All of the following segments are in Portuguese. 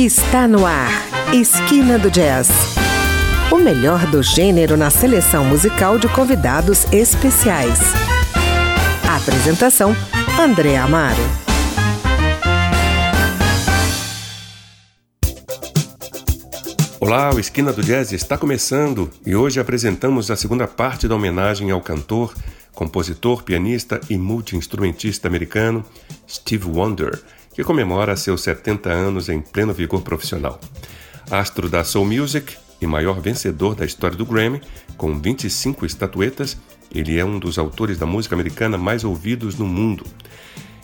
Está no ar. Esquina do Jazz. O melhor do gênero na seleção musical de convidados especiais. Apresentação: André Amaro. Olá, o Esquina do Jazz está começando e hoje apresentamos a segunda parte da homenagem ao cantor, compositor, pianista e multiinstrumentista americano Steve Wonder que comemora seus 70 anos em pleno vigor profissional. Astro da Soul Music e maior vencedor da história do Grammy, com 25 estatuetas, ele é um dos autores da música americana mais ouvidos no mundo.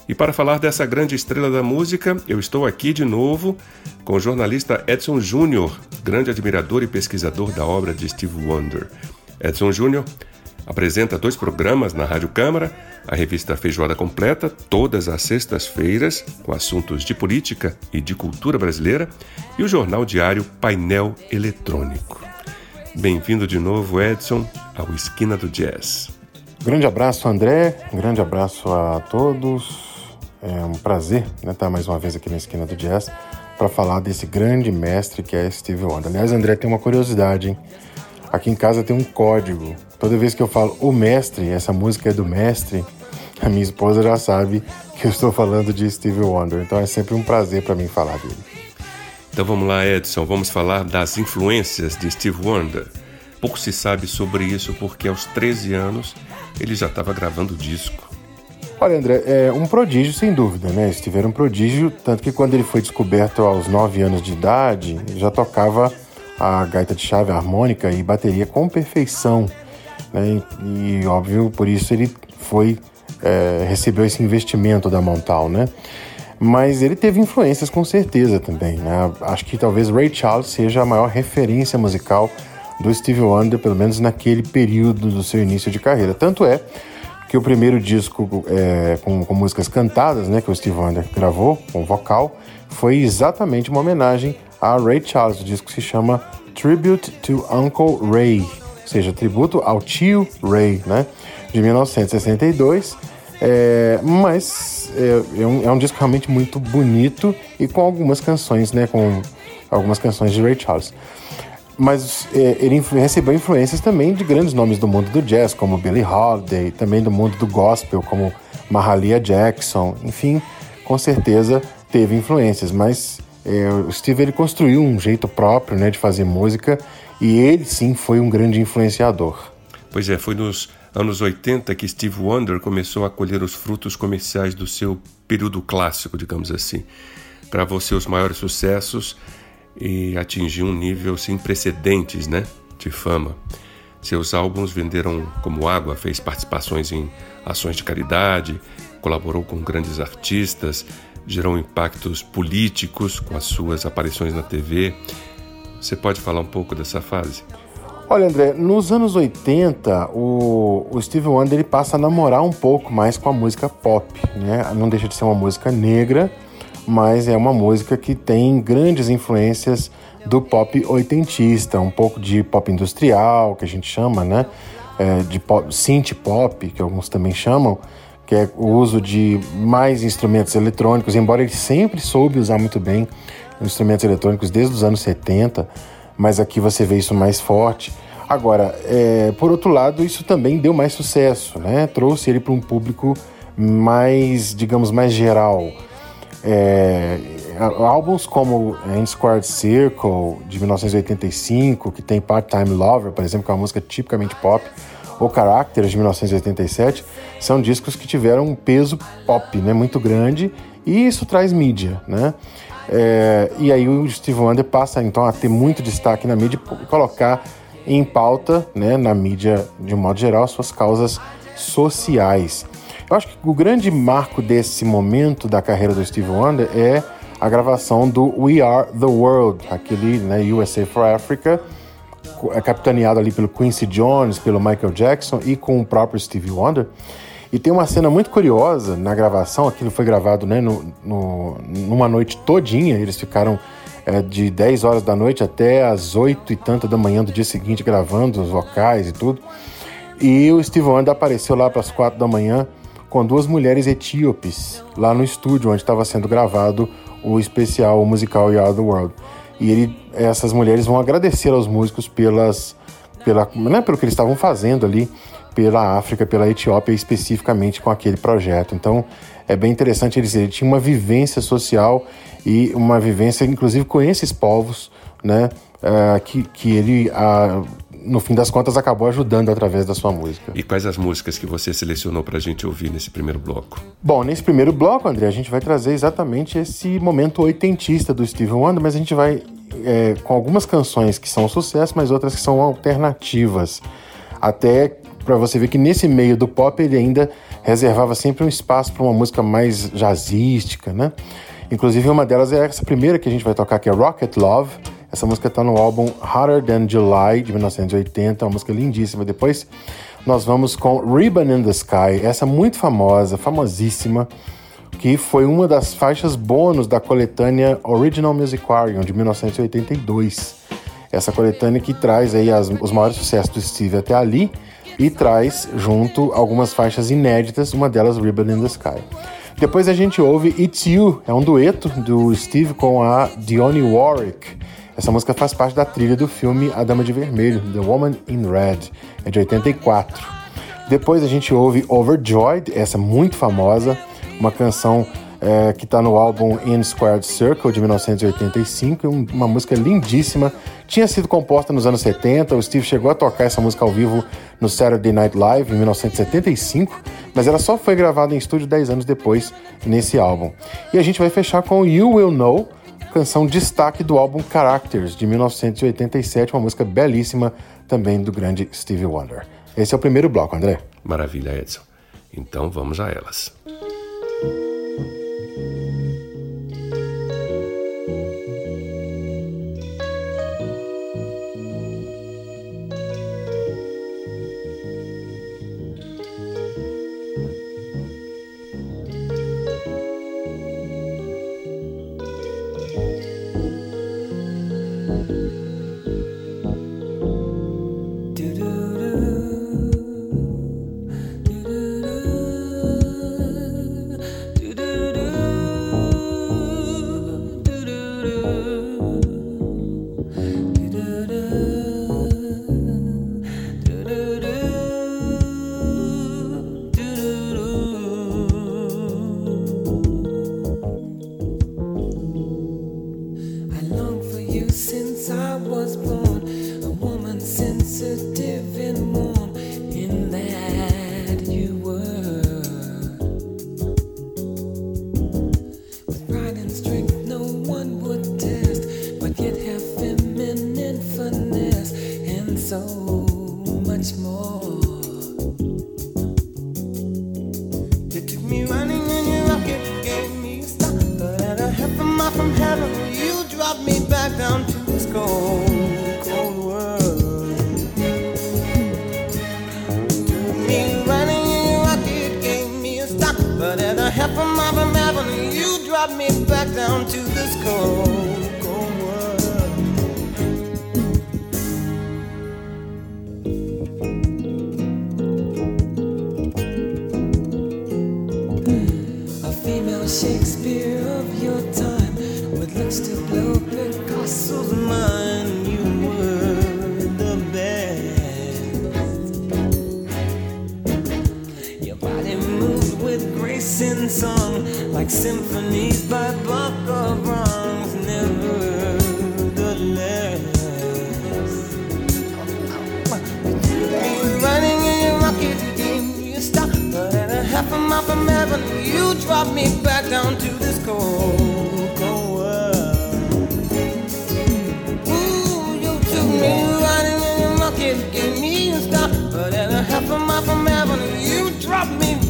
E para falar dessa grande estrela da música, eu estou aqui de novo com o jornalista Edson Júnior, grande admirador e pesquisador da obra de Steve Wonder. Edson Júnior Apresenta dois programas na Rádio Câmara, a revista Feijoada Completa, todas as sextas-feiras, com assuntos de política e de cultura brasileira, e o jornal diário Painel Eletrônico. Bem-vindo de novo, Edson, ao Esquina do Jazz. Grande abraço, André. Grande abraço a todos. É um prazer né, estar mais uma vez aqui na Esquina do Jazz para falar desse grande mestre que é Steve Wonder. Aliás, André, tem uma curiosidade, hein? Aqui em casa tem um código Toda vez que eu falo o mestre, essa música é do mestre, a minha esposa já sabe que eu estou falando de Stevie Wonder. Então é sempre um prazer para mim falar dele. Então vamos lá, Edson, vamos falar das influências de Steve Wonder. Pouco se sabe sobre isso porque aos 13 anos ele já estava gravando disco. Olha, André, é um prodígio sem dúvida, né? Steve era um prodígio, tanto que quando ele foi descoberto aos 9 anos de idade, já tocava a gaita de chave harmônica e bateria com perfeição. Né? E, óbvio, por isso ele foi é, recebeu esse investimento da Montal, né? Mas ele teve influências com certeza também, né? Acho que talvez Ray Charles seja a maior referência musical do Steve Wonder, pelo menos naquele período do seu início de carreira. Tanto é que o primeiro disco é, com, com, músicas cantadas, né, que o Steve Wonder gravou com vocal, foi exatamente uma homenagem a Ray Charles. O disco se chama Tribute to Uncle Ray ou seja, tributo ao tio Ray, né, de 1962. É, mas é, é, um, é, um, disco realmente muito bonito e com algumas canções, né, com algumas canções de Ray Charles. Mas é, ele recebeu influências também de grandes nomes do mundo do jazz, como Billie Holiday, também do mundo do gospel, como Mahalia Jackson, enfim, com certeza teve influências, mas é, o Steve ele construiu um jeito próprio né, de fazer música e ele sim foi um grande influenciador. Pois é, foi nos anos 80 que Steve Wonder começou a colher os frutos comerciais do seu período clássico, digamos assim. Gravou seus maiores sucessos e atingiu um nível sem precedentes né, de fama. Seus álbuns venderam como água, fez participações em ações de caridade, colaborou com grandes artistas, gerou impactos políticos com as suas aparições na TV você pode falar um pouco dessa fase? Olha, André, nos anos 80, o, o Steve Wonder ele passa a namorar um pouco mais com a música pop, né? Não deixa de ser uma música negra, mas é uma música que tem grandes influências do pop oitentista, um pouco de pop industrial, que a gente chama, né? É, de pop, synth pop, que alguns também chamam, que é o uso de mais instrumentos eletrônicos, embora ele sempre soube usar muito bem instrumentos eletrônicos desde os anos 70, mas aqui você vê isso mais forte. Agora, é, por outro lado, isso também deu mais sucesso, né? Trouxe ele para um público mais, digamos, mais geral. É, álbuns como End Squared Circle, de 1985, que tem Part-Time Lover, por exemplo, que é uma música tipicamente pop, ou Characters, de 1987, são discos que tiveram um peso pop né, muito grande e isso traz mídia, né? É, e aí o Steve Wonder passa então a ter muito destaque na mídia e colocar em pauta, né, na mídia de um modo geral, suas causas sociais. Eu acho que o grande marco desse momento da carreira do Steve Wonder é a gravação do We Are the World, aquele né, USA for Africa, capitaneado ali pelo Quincy Jones, pelo Michael Jackson e com o próprio Steve Wonder. E tem uma cena muito curiosa na gravação, aquilo foi gravado né, no, no numa noite todinha, eles ficaram é, de 10 horas da noite até as 8 e tanta da manhã do dia seguinte gravando os vocais e tudo. E o Steve Wonder apareceu lá para as 4 da manhã com duas mulheres etíopes lá no estúdio onde estava sendo gravado o especial musical You Are the World. E ele, essas mulheres vão agradecer aos músicos pelas, pela, né, pelo que eles estavam fazendo ali pela África, pela Etiópia especificamente com aquele projeto. Então é bem interessante ele dizer, ele tinha uma vivência social e uma vivência inclusive com esses povos, né, uh, que, que ele uh, no fim das contas, acabou ajudando através da sua música. E quais as músicas que você selecionou para a gente ouvir nesse primeiro bloco? Bom, nesse primeiro bloco, André, a gente vai trazer exatamente esse momento oitentista do Steve Wonder, mas a gente vai é, com algumas canções que são sucesso, mas outras que são alternativas. Até para você ver que nesse meio do pop ele ainda reservava sempre um espaço para uma música mais jazzística, né? Inclusive uma delas é essa primeira que a gente vai tocar, que é Rocket Love essa música está no álbum Hotter Than July, de 1980, uma música lindíssima. Depois nós vamos com Ribbon in the Sky, essa muito famosa, famosíssima, que foi uma das faixas bônus da coletânea Original Musicarium, de 1982. Essa coletânea que traz aí as, os maiores sucessos do Steve até ali e traz junto algumas faixas inéditas, uma delas Ribbon in the Sky. Depois a gente ouve It's You, é um dueto do Steve com a Dionne Warwick. Essa música faz parte da trilha do filme A Dama de Vermelho, The Woman in Red, é de 84. Depois a gente ouve Overjoyed, essa muito famosa, uma canção é, que está no álbum In Squared Circle de 1985, uma música lindíssima. Tinha sido composta nos anos 70, o Steve chegou a tocar essa música ao vivo no Saturday Night Live em 1975, mas ela só foi gravada em estúdio 10 anos depois nesse álbum. E a gente vai fechar com You Will Know, canção destaque do álbum Characters, de 1987, uma música belíssima também do grande Stevie Wonder. Esse é o primeiro bloco, André. Maravilha, Edson. Então vamos a elas.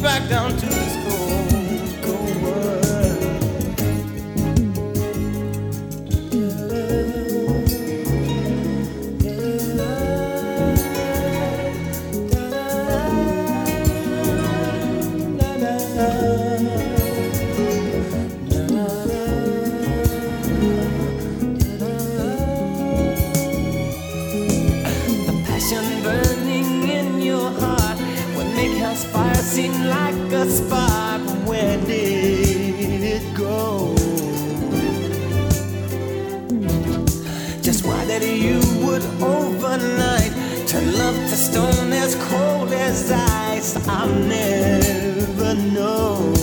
back down to the i never know.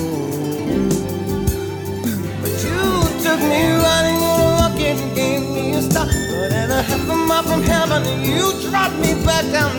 But you took me gave me a. But at a half a mile from heaven, you dropped me back down.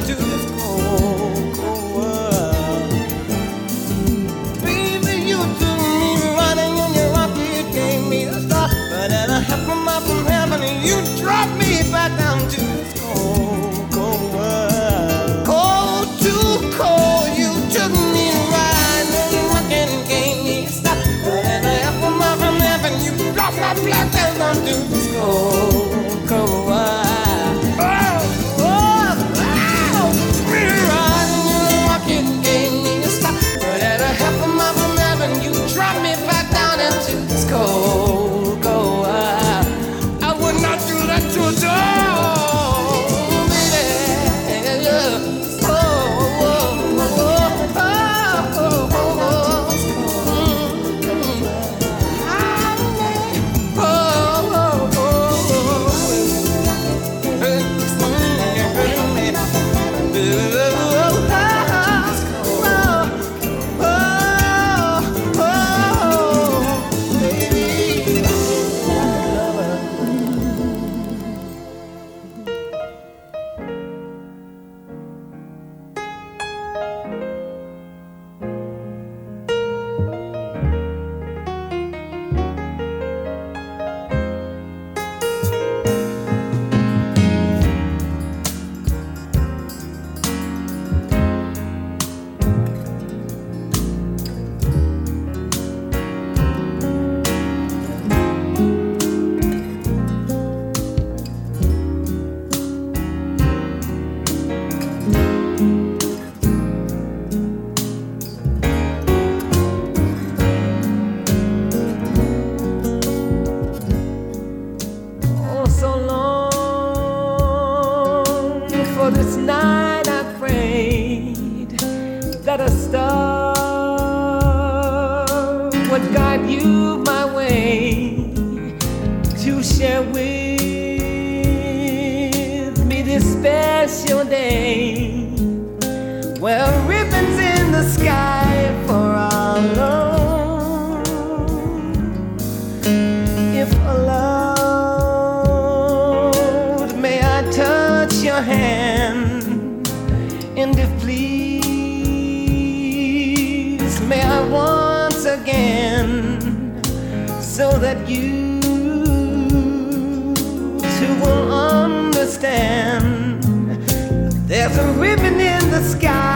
There's a ribbon in the sky.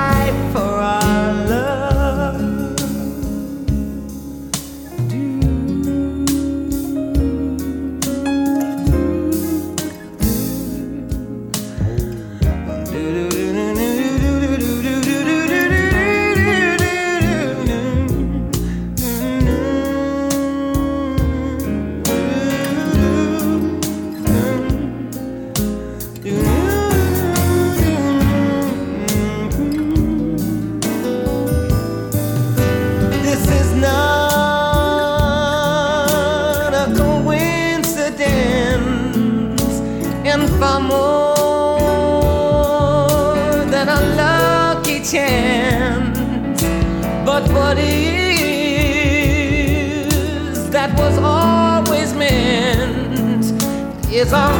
maison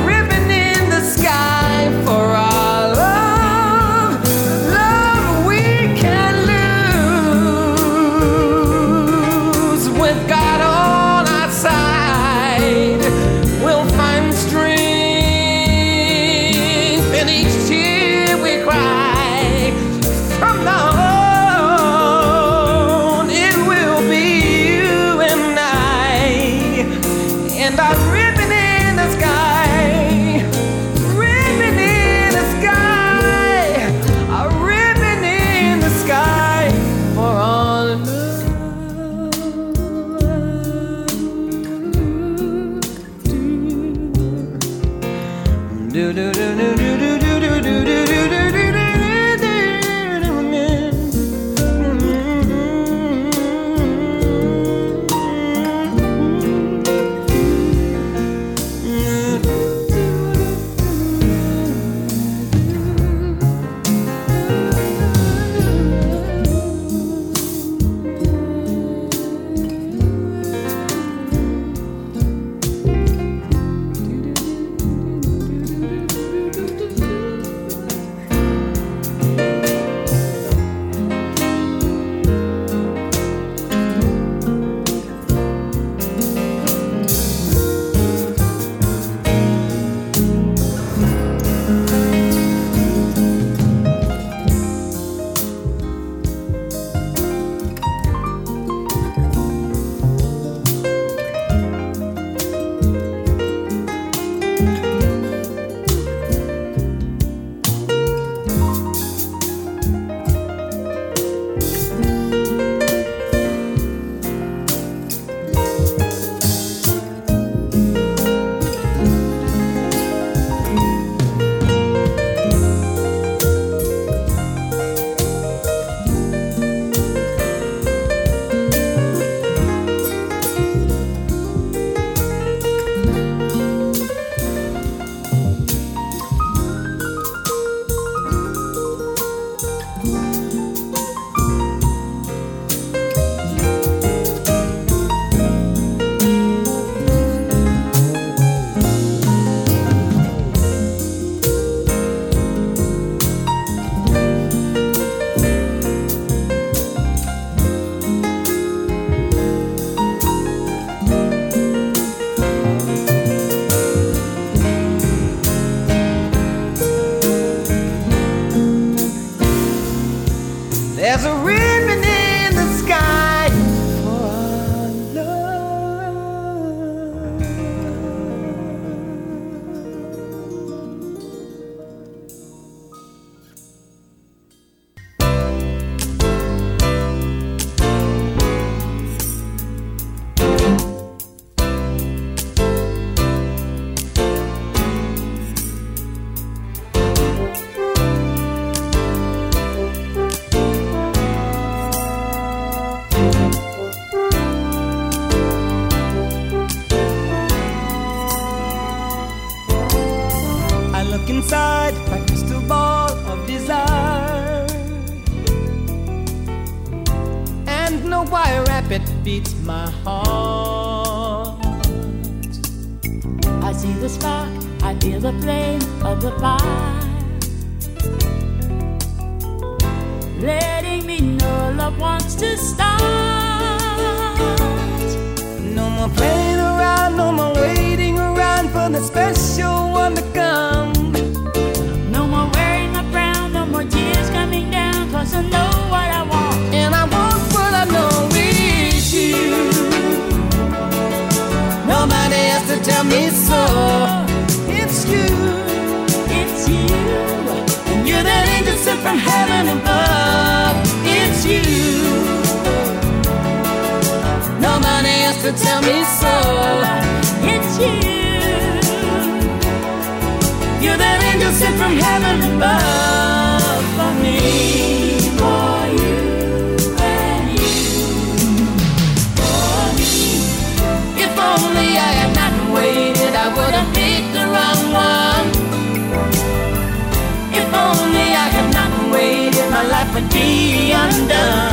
undone.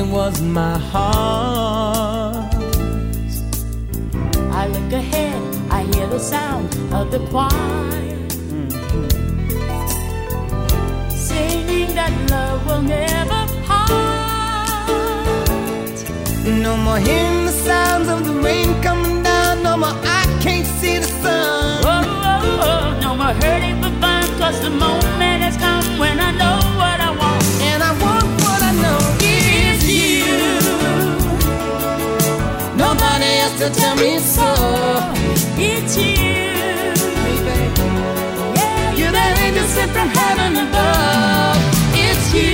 it was my heart. I look ahead, I hear the sound of the choir. Singing that love will never part. No more hearing the sounds of the rain coming down. No more I can't see the sun. Oh, oh, oh. No more hurting for fun, cause the moment has come when I know what tell me so. It's you. Yeah, you're that angel sent from heaven above. It's you.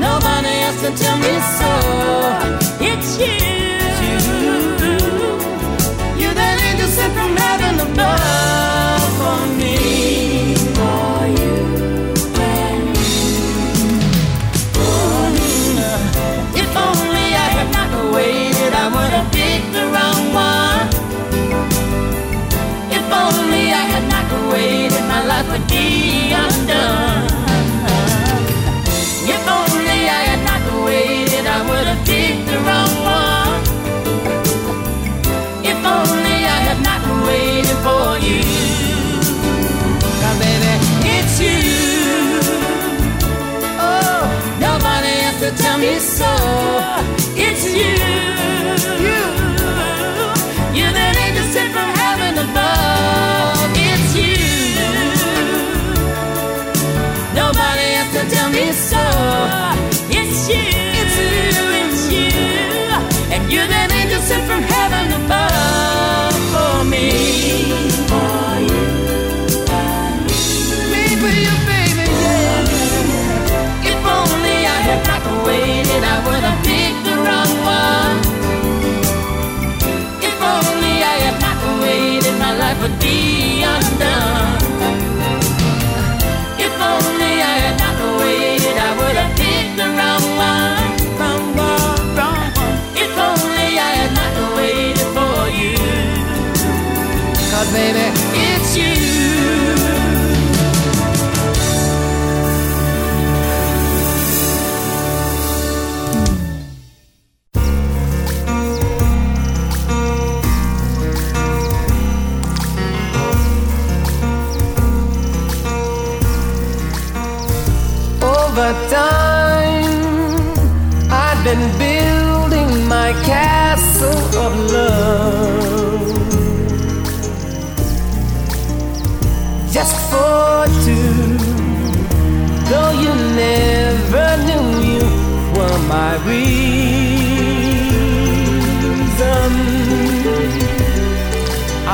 Nobody else can tell me so. It's you. You're that angel sent from heaven above.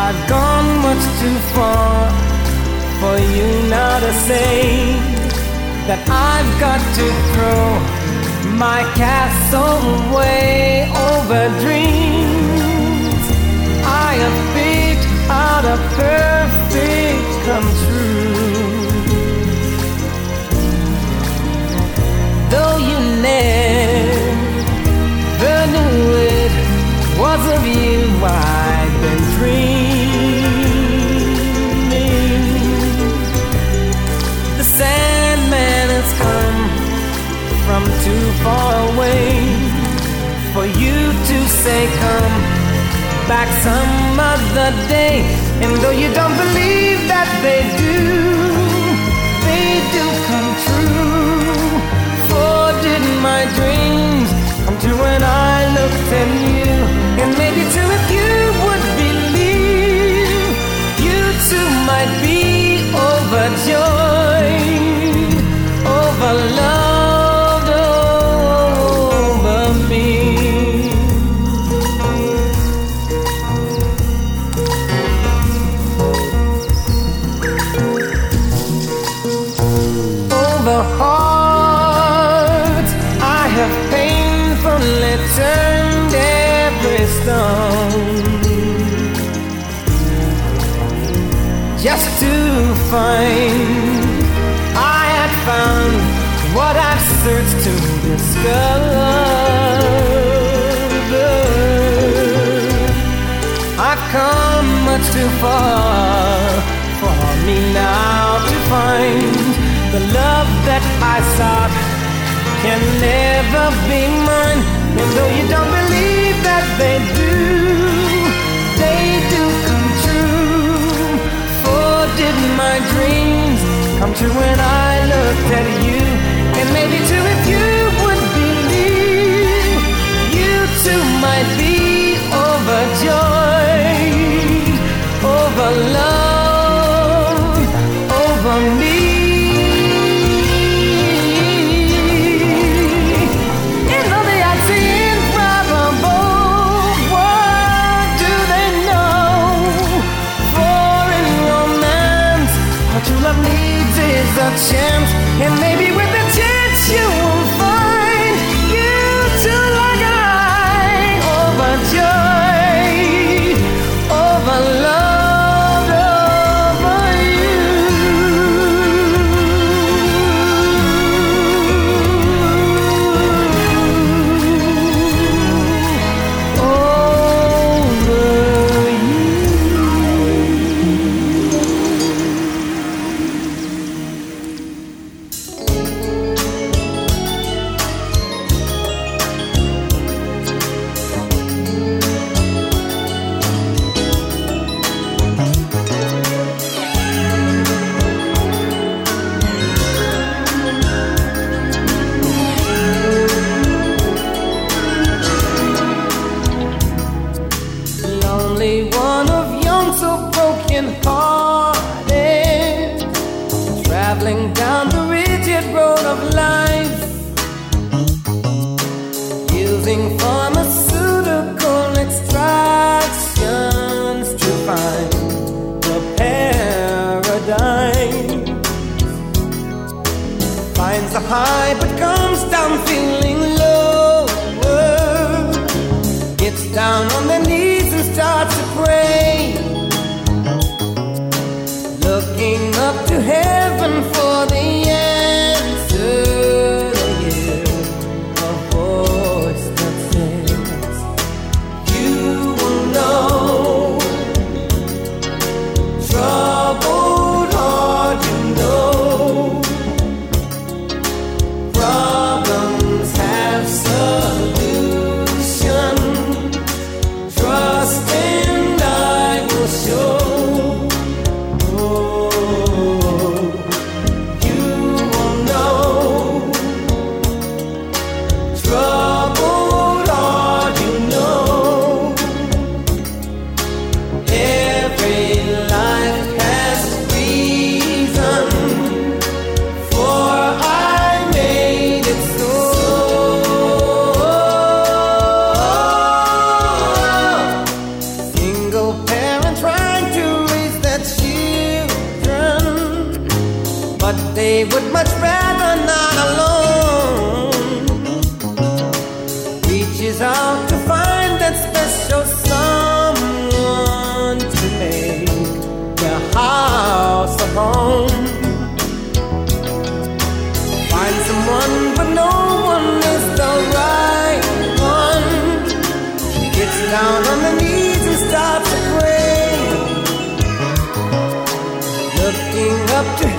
I've gone much too far for you now to say that I've got to throw my castle away over dreams. I have picked out a perfect come true. Though you never knew it was of you I've been dreaming. Too far away for you to say come back some other day. And though you don't believe that they do, they do come true. For did my dreams come true when I looked at you? And maybe too if you would believe, you too might be overjoyed, find I had found what I've searched to discover. I've come much too far for me now to find the love that I sought can never be mine. And though you don't believe that they do, come true when I looked at you? And maybe too if you would believe, you too might be overjoyed, high, but comes down feeling low gets down on their knees and starts to pray. up to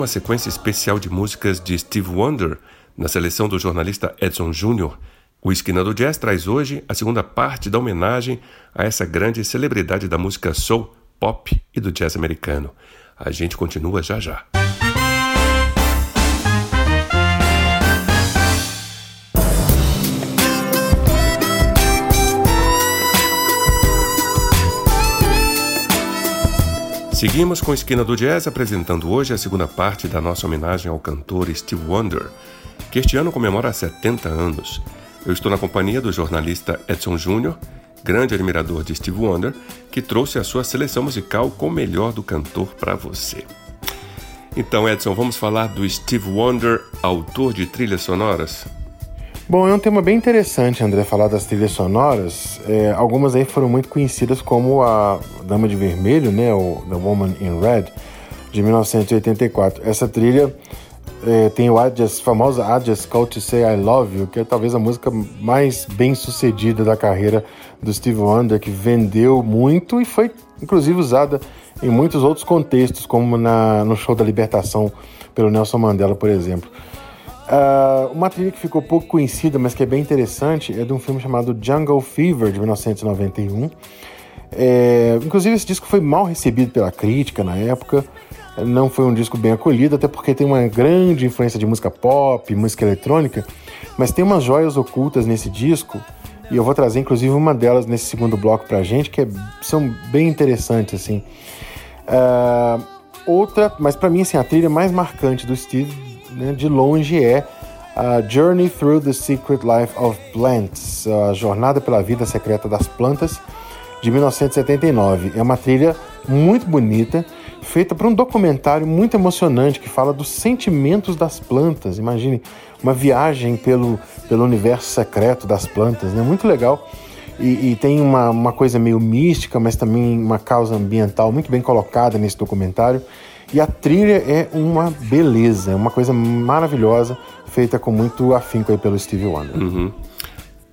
uma sequência especial de músicas de Steve Wonder, na seleção do jornalista Edson Júnior. O Esquina do Jazz traz hoje a segunda parte da homenagem a essa grande celebridade da música soul, pop e do jazz americano. A gente continua já já. Seguimos com Esquina do Jazz apresentando hoje a segunda parte da nossa homenagem ao cantor Steve Wonder, que este ano comemora 70 anos. Eu estou na companhia do jornalista Edson Júnior, grande admirador de Steve Wonder, que trouxe a sua seleção musical com o melhor do cantor para você. Então, Edson, vamos falar do Steve Wonder, autor de trilhas sonoras? Bom, é um tema bem interessante, André, falar das trilhas sonoras. É, algumas aí foram muito conhecidas como a Dama de Vermelho, né, o The Woman in Red, de 1984. Essa trilha é, tem o I famosa I Call to Say I Love You, que é talvez a música mais bem sucedida da carreira do Steve Wonder, que vendeu muito e foi inclusive usada em muitos outros contextos, como na, no show da libertação pelo Nelson Mandela, por exemplo. Uh, uma trilha que ficou pouco conhecida, mas que é bem interessante, é de um filme chamado Jungle Fever, de 1991. É, inclusive, esse disco foi mal recebido pela crítica na época. Não foi um disco bem acolhido, até porque tem uma grande influência de música pop, música eletrônica. Mas tem umas joias ocultas nesse disco, e eu vou trazer inclusive uma delas nesse segundo bloco pra gente, que é, são bem interessantes, assim. Uh, outra, mas para mim, assim, a trilha mais marcante do Steve né, de longe é a Journey Through the Secret Life of Plants, a Jornada pela Vida Secreta das Plantas, de 1979. É uma trilha muito bonita, feita para um documentário muito emocionante que fala dos sentimentos das plantas. Imagine uma viagem pelo, pelo universo secreto das plantas, né? Muito legal. E, e, tem uma, uma coisa meio mística, mas também uma causa ambiental muito bem colocada nesse documentário. E a trilha é uma beleza, é uma coisa maravilhosa, feita com muito afinco aí pelo Steve Wonder. Uhum.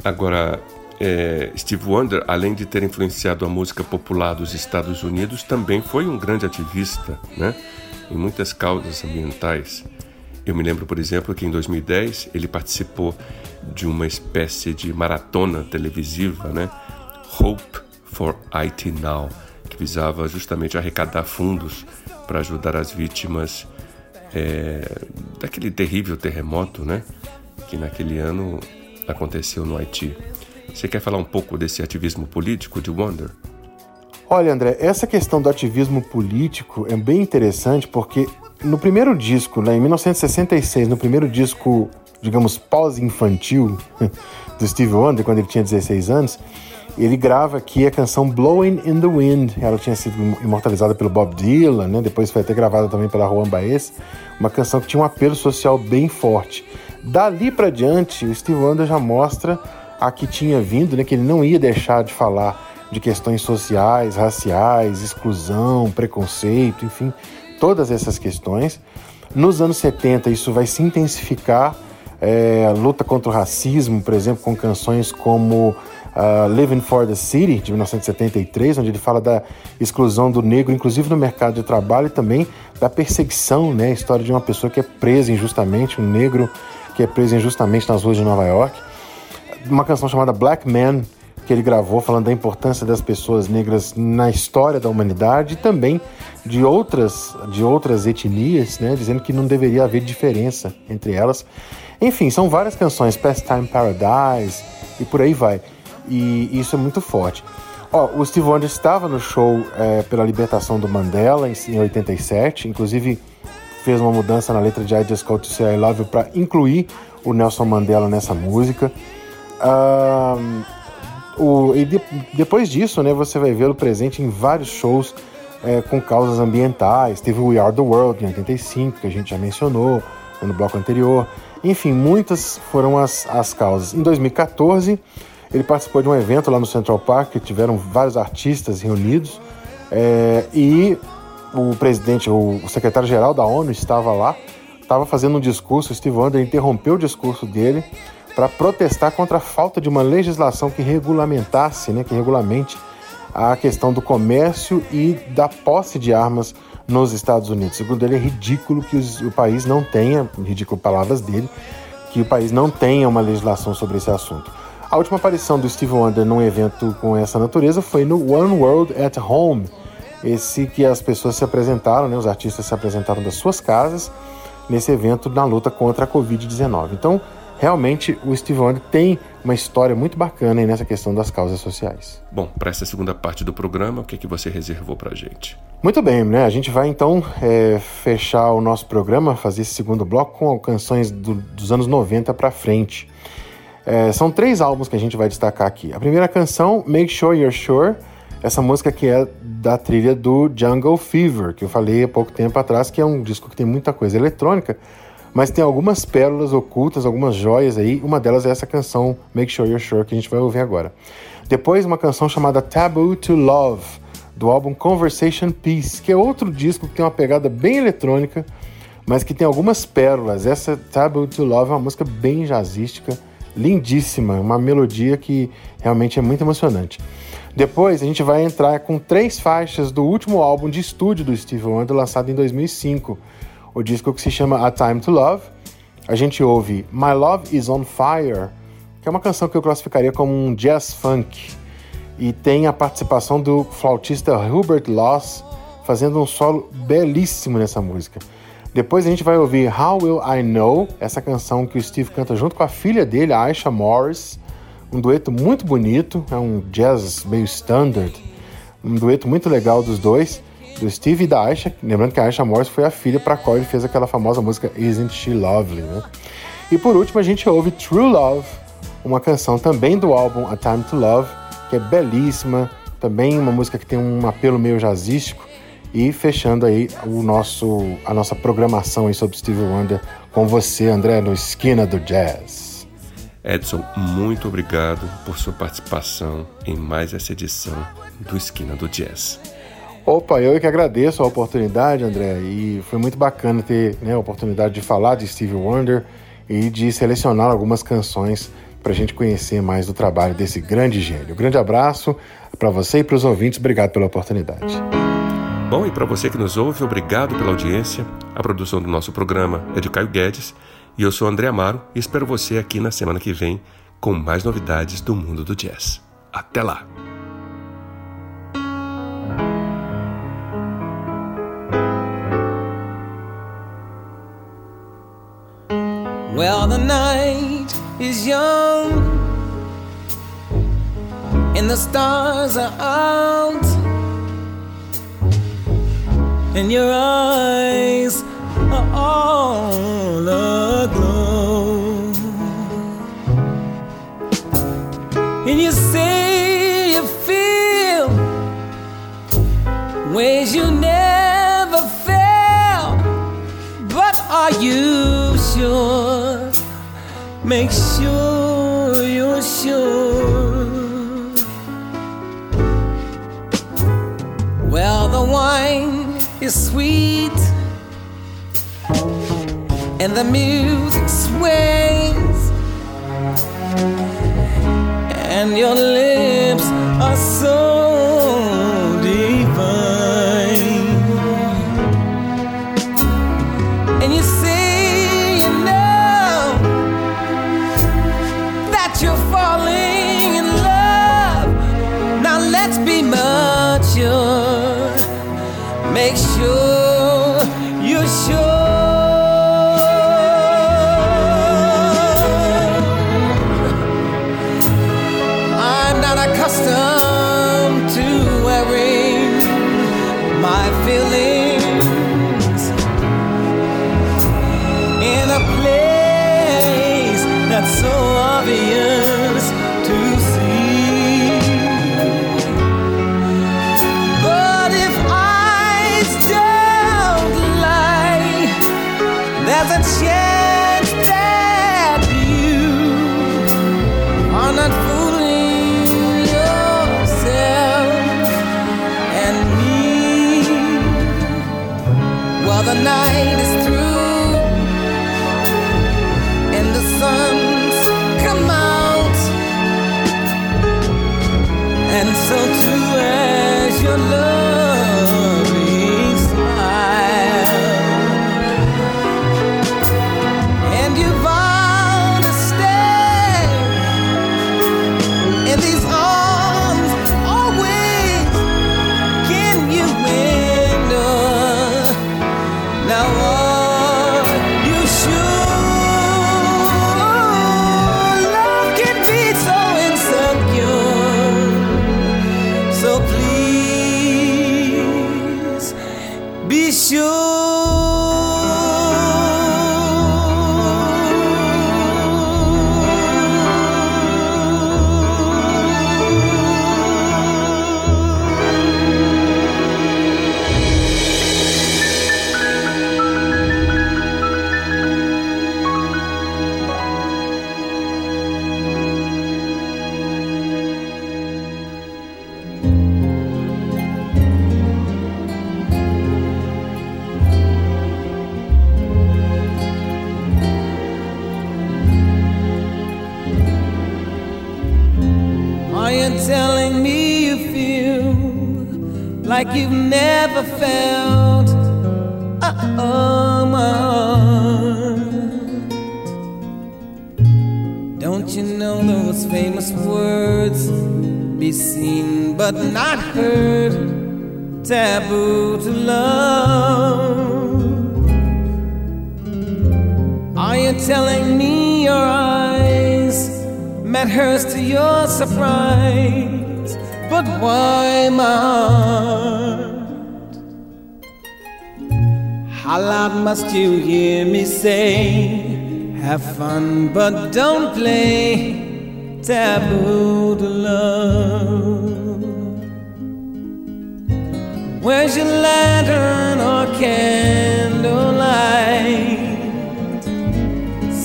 Agora, é, Steve Wonder, além de ter influenciado a música popular dos Estados Unidos, também foi um grande ativista, né? Em muitas causas ambientais. Eu me lembro, por exemplo, que em 2010 ele participou de uma espécie de maratona televisiva, né? Hope for IT Now, que visava justamente arrecadar fundos para ajudar as vítimas é, daquele terrível terremoto, né? Que naquele ano aconteceu no Haiti. Você quer falar um pouco desse ativismo político de Wonder? Olha, André, essa questão do ativismo político é bem interessante porque no primeiro disco, né, em 1966, no primeiro disco, digamos, pós-infantil do Steve Wonder, quando ele tinha 16 anos, ele grava aqui a canção Blowing in the Wind. Ela tinha sido imortalizada pelo Bob Dylan, né? depois foi até gravada também pela Juan Baez. Uma canção que tinha um apelo social bem forte. Dali para diante, o Steve Wonder já mostra a que tinha vindo, né? que ele não ia deixar de falar de questões sociais, raciais, exclusão, preconceito, enfim, todas essas questões. Nos anos 70, isso vai se intensificar. É, luta contra o racismo, por exemplo, com canções como uh, Living for the City, de 1973, onde ele fala da exclusão do negro, inclusive no mercado de trabalho, e também da perseguição, né? A história de uma pessoa que é presa injustamente, um negro que é preso injustamente nas ruas de Nova York. Uma canção chamada Black Man, que ele gravou falando da importância das pessoas negras na história da humanidade e também de outras, de outras etnias, né? Dizendo que não deveria haver diferença entre elas. Enfim, são várias canções, Pastime Paradise e por aí vai e isso é muito forte. Ó, o Steve Wonder estava no show é, pela libertação do Mandela em, em 87, inclusive fez uma mudança na letra de I Just Call to Say I Love You para incluir o Nelson Mandela nessa música. Um, o, e de, depois disso, né, você vai vê-lo presente em vários shows é, com causas ambientais. Teve We Are the World em 85, que a gente já mencionou no bloco anterior. Enfim, muitas foram as, as causas. Em 2014 ele participou de um evento lá no Central Park, que tiveram vários artistas reunidos, é, e o presidente, o, o secretário-geral da ONU estava lá, estava fazendo um discurso, Steve Wonder interrompeu o discurso dele para protestar contra a falta de uma legislação que regulamentasse, né, que regulamente a questão do comércio e da posse de armas nos Estados Unidos. Segundo ele, é ridículo que os, o país não tenha, ridículo palavras dele, que o país não tenha uma legislação sobre esse assunto. A última aparição do Steve Wonder num evento com essa natureza foi no One World at Home, esse que as pessoas se apresentaram, né, os artistas se apresentaram das suas casas nesse evento na luta contra a Covid-19. Então, realmente, o Steve Wonder tem uma história muito bacana nessa questão das causas sociais. Bom, para essa segunda parte do programa, o que, é que você reservou para a gente? Muito bem, né? A gente vai então é, fechar o nosso programa, fazer esse segundo bloco com canções do, dos anos 90 para frente. É, são três álbuns que a gente vai destacar aqui. A primeira canção, Make Sure You're Sure, essa música que é da trilha do Jungle Fever, que eu falei há pouco tempo atrás, que é um disco que tem muita coisa eletrônica, mas tem algumas pérolas ocultas, algumas joias aí. Uma delas é essa canção Make Sure You're Sure que a gente vai ouvir agora. Depois, uma canção chamada Taboo to Love, do álbum Conversation Peace, que é outro disco que tem uma pegada bem eletrônica, mas que tem algumas pérolas. Essa Taboo to Love é uma música bem jazzística, lindíssima, uma melodia que realmente é muito emocionante. Depois a gente vai entrar com três faixas do último álbum de estúdio do Steve Wonder, lançado em 2005 o disco que se chama A Time to Love. A gente ouve My Love Is on Fire, que é uma canção que eu classificaria como um jazz funk, e tem a participação do flautista Hubert Loss fazendo um solo belíssimo nessa música. Depois a gente vai ouvir How Will I Know, essa canção que o Steve canta junto com a filha dele, a Aisha Morris, um dueto muito bonito, é um jazz meio standard, um dueto muito legal dos dois do Steve e da Aisha. Lembrando que a Aisha Morris foi a filha para a qual ele fez aquela famosa música Isn't She Lovely, né? E por último a gente ouve True Love, uma canção também do álbum A Time to Love, que é belíssima, também uma música que tem um apelo meio jazzístico. E fechando aí o nosso, a nossa programação aí sobre Steve Wonder com você, André, no Esquina do Jazz. Edson, muito obrigado por sua participação em mais essa edição do Esquina do Jazz. Opa, eu que agradeço a oportunidade, André, e foi muito bacana ter né, a oportunidade de falar de Steve Wonder e de selecionar algumas canções para a gente conhecer mais do trabalho desse grande gênio. Um grande abraço para você e para os ouvintes, obrigado pela oportunidade. Bom, e para você que nos ouve, obrigado pela audiência. A produção do nosso programa é de Caio Guedes e eu sou André Amaro e espero você aqui na semana que vem com mais novidades do mundo do jazz. Até lá! Well, the night is young and the stars are out, and your eyes are all aglow, and you say you feel ways you never felt, but are you sure? Make sure you're sure. Is sweet. And the music sways, and your lips are so power say? Have fun, but don't play. Taboo to love. Where's your lantern or candlelight?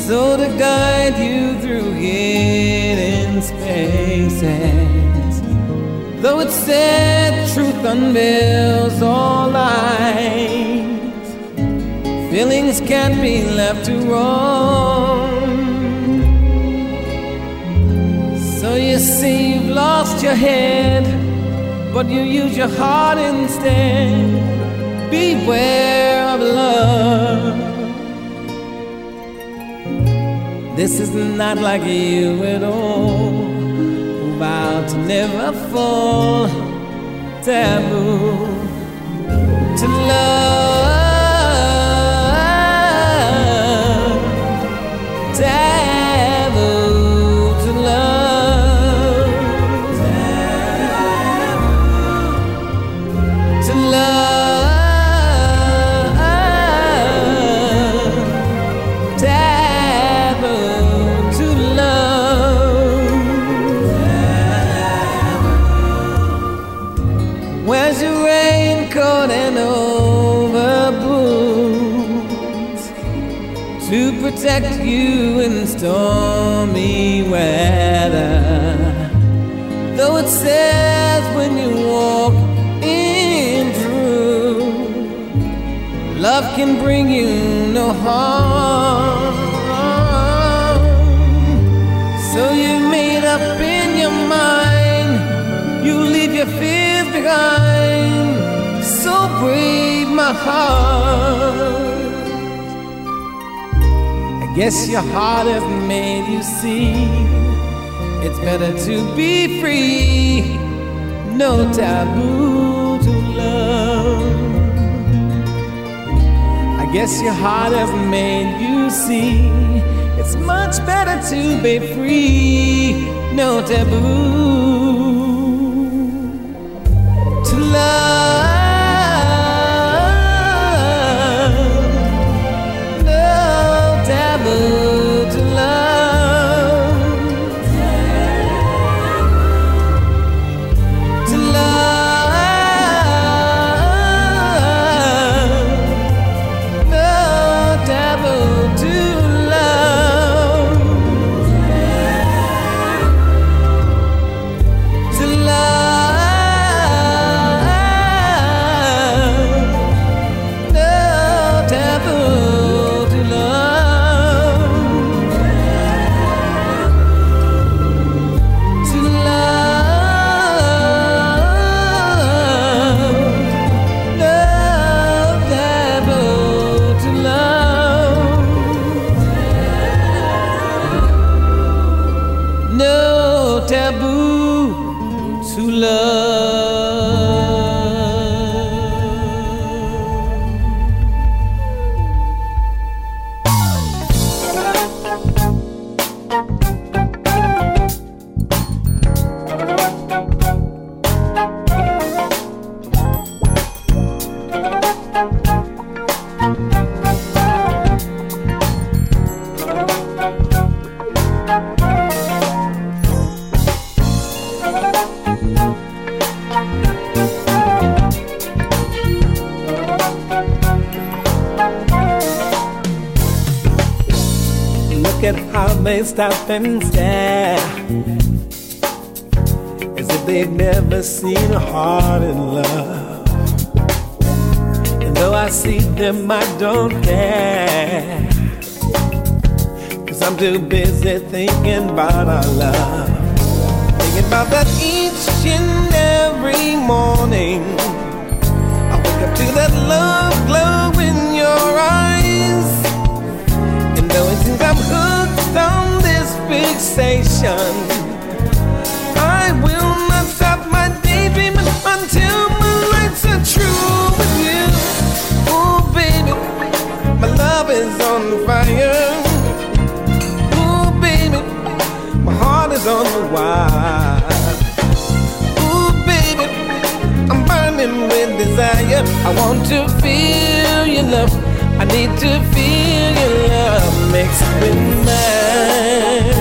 So to guide you through hidden spaces. Though it said truth unveils all lies, feelings can't be left to roam. So you see, you've lost your head, but you use your heart instead. Beware of love. This is not like you at all. Vow to never fall. Taboo to love. Stormy weather? Though it says when you walk in truth, love can bring you no harm. So you made up in your mind, you leave your fears behind. So brave, my heart. Guess your heart has made you see. It's better to be free, no taboo to love. I guess your heart has made you see. It's much better to be free, no taboo to love, they stop and stare As if they've never seen a heart in love And though I see them, I don't care Cause I'm too busy thinking about our love Thinking about that each and every morning. I wake up to that love glow in your eyes. And though it seems I'm hooked fixation, I will not stop my daydreaming until my lights are true with you. Oh, baby, my love is on fire. Ooh, baby, my heart is on the wire. Ooh, baby, I'm burning with desire. I want to feel your love. I need to feel your love mixed with mine.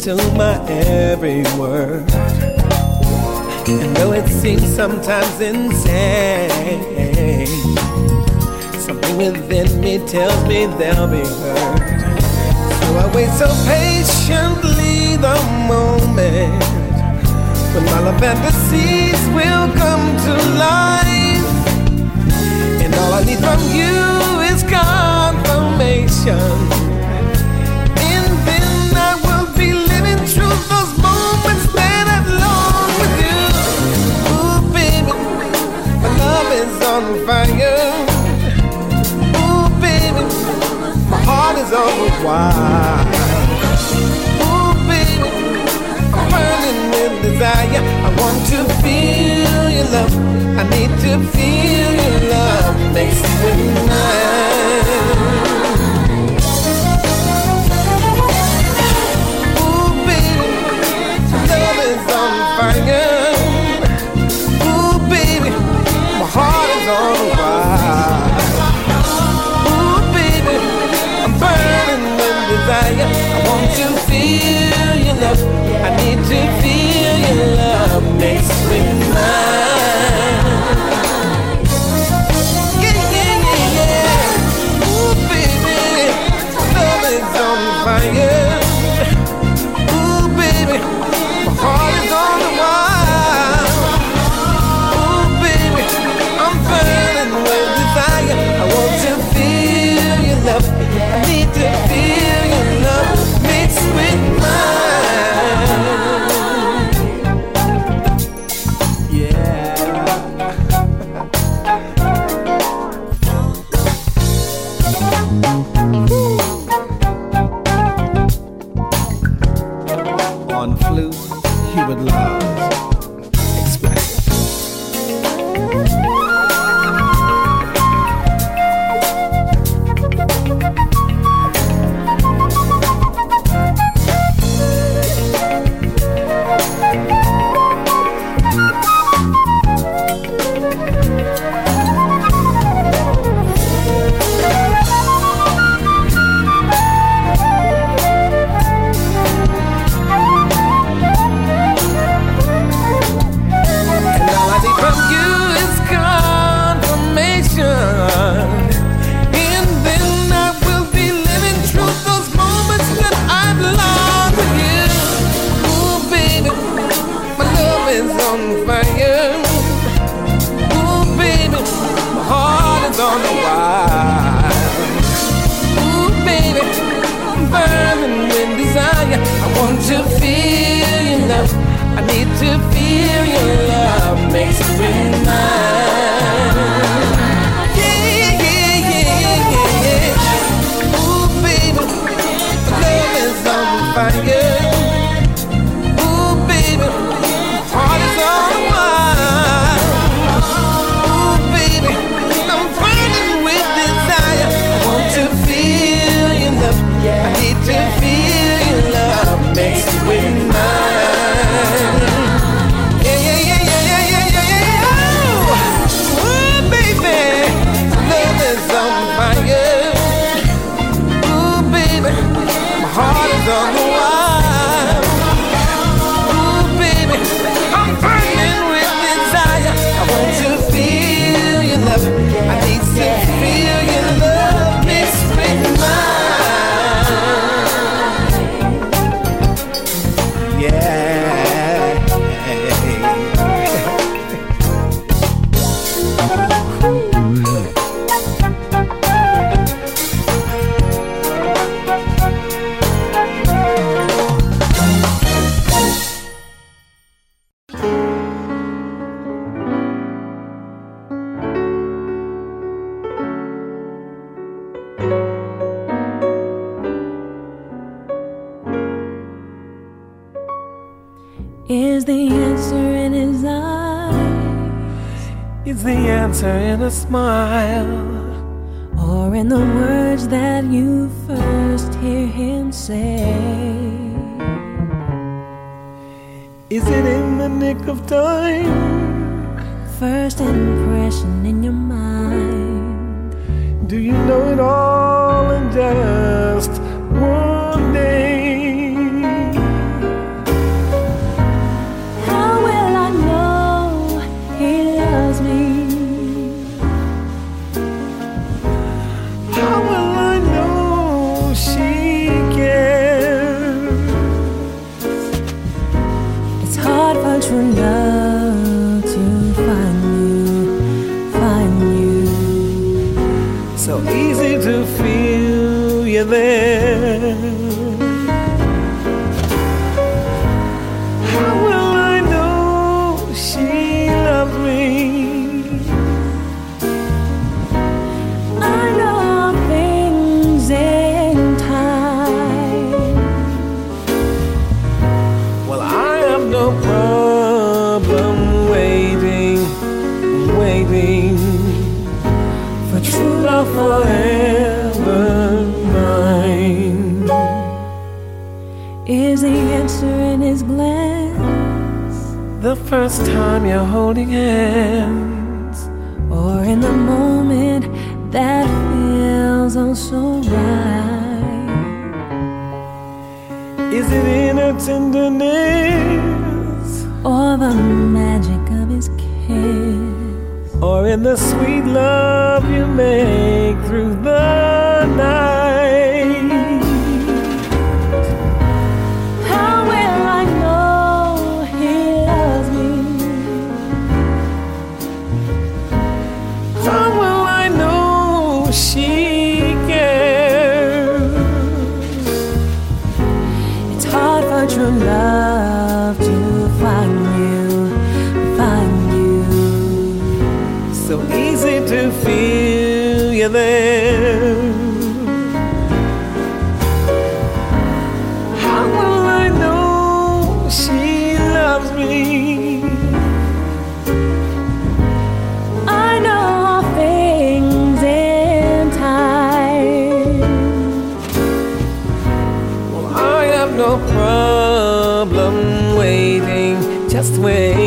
To my every word. And though it seems sometimes insane, something within me tells me they'll be heard. So I wait so patiently the moment when my love fantasies will come to life. And all I need from you is confirmation. I need to feel your love mixed with mine. answer in a smile or in the words that you first hear him say. Is it in the nick of time? First impression in your mind. Do you know it all and just? his glance. The first time you're holding hands, or in the moment that feels all so right. Is it in a tenderness, or the magic of his kiss, or in the sweet love you make through the night? just wait.